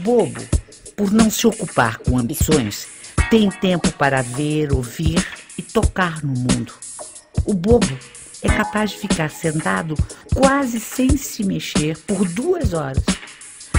bobo, por não se ocupar com ambições, tem tempo para ver, ouvir e tocar no mundo. O bobo é capaz de ficar sentado quase sem se mexer por duas horas.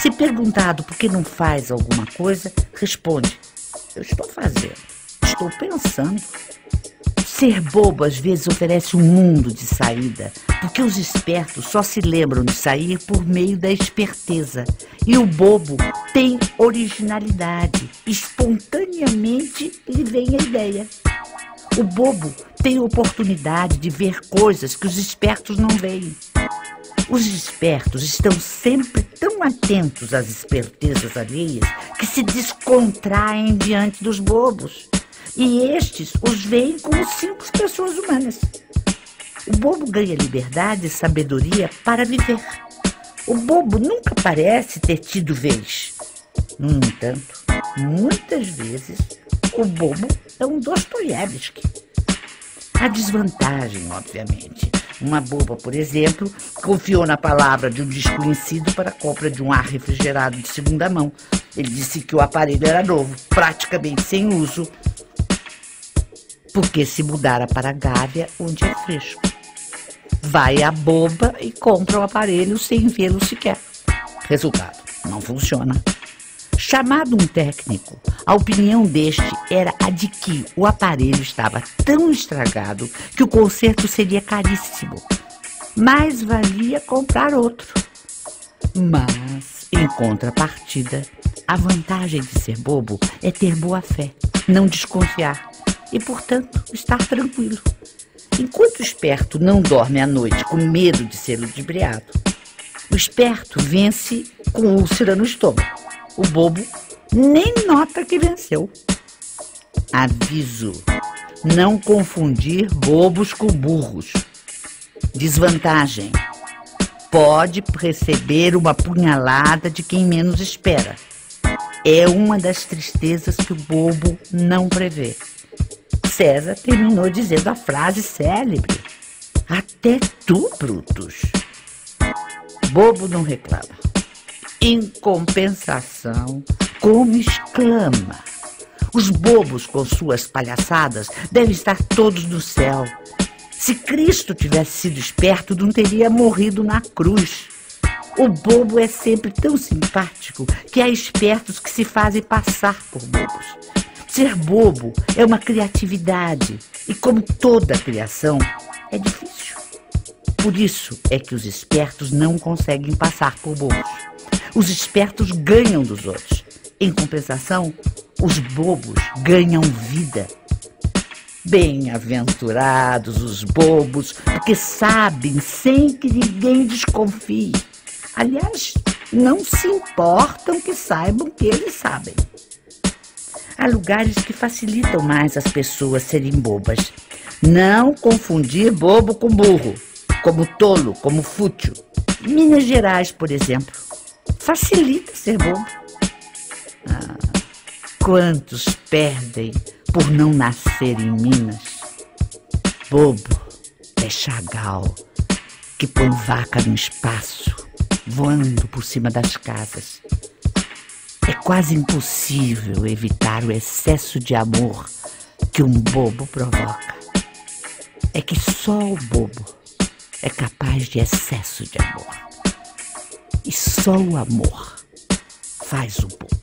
Se perguntado por que não faz alguma coisa, responde: Eu estou fazendo, estou pensando. Ser bobo às vezes oferece um mundo de saída, porque os espertos só se lembram de sair por meio da esperteza. E o bobo tem originalidade. Espontaneamente lhe vem a ideia. O bobo tem oportunidade de ver coisas que os espertos não veem. Os espertos estão sempre tão atentos às espertezas alheias que se descontraem diante dos bobos e estes os veem como simples pessoas humanas. O bobo ganha liberdade e sabedoria para viver. O bobo nunca parece ter tido vez. No entanto, muitas vezes, o bobo é um Dostoiévski. A desvantagem, obviamente. Uma boba, por exemplo, confiou na palavra de um desconhecido para a compra de um ar refrigerado de segunda mão. Ele disse que o aparelho era novo, praticamente sem uso, porque se mudara para Gávea, onde é fresco. Vai a boba e compra o aparelho sem vê-lo sequer. Resultado: não funciona. Chamado um técnico, a opinião deste era a de que o aparelho estava tão estragado que o conserto seria caríssimo. Mais valia comprar outro. Mas, em contrapartida, a vantagem de ser bobo é ter boa fé, não desconfiar e, portanto, estar tranquilo. Enquanto o esperto não dorme à noite com medo de ser ludibriado, o esperto vence com úlcera no estômago. O bobo nem nota que venceu. Aviso: não confundir bobos com burros. Desvantagem: pode receber uma punhalada de quem menos espera. É uma das tristezas que o bobo não prevê. César terminou dizendo a frase célebre: Até tu, Brutus. Bobo não reclama. Em compensação, como exclama. Os bobos com suas palhaçadas devem estar todos no céu. Se Cristo tivesse sido esperto, não teria morrido na cruz. O bobo é sempre tão simpático que há espertos que se fazem passar por bobos. Ser bobo é uma criatividade e, como toda criação, é difícil. Por isso é que os espertos não conseguem passar por bobos. Os espertos ganham dos outros. Em compensação, os bobos ganham vida. Bem-aventurados os bobos, porque sabem sem que ninguém desconfie. Aliás, não se importam que saibam que eles sabem. Há lugares que facilitam mais as pessoas serem bobas. Não confundir bobo com burro, como tolo, como fútil. Minas Gerais, por exemplo, facilita ser bobo. Ah, quantos perdem por não nascer em Minas? Bobo é Chagal, que põe vaca no espaço, voando por cima das casas. É quase impossível evitar o excesso de amor que um bobo provoca. É que só o bobo é capaz de excesso de amor. E só o amor faz o bobo.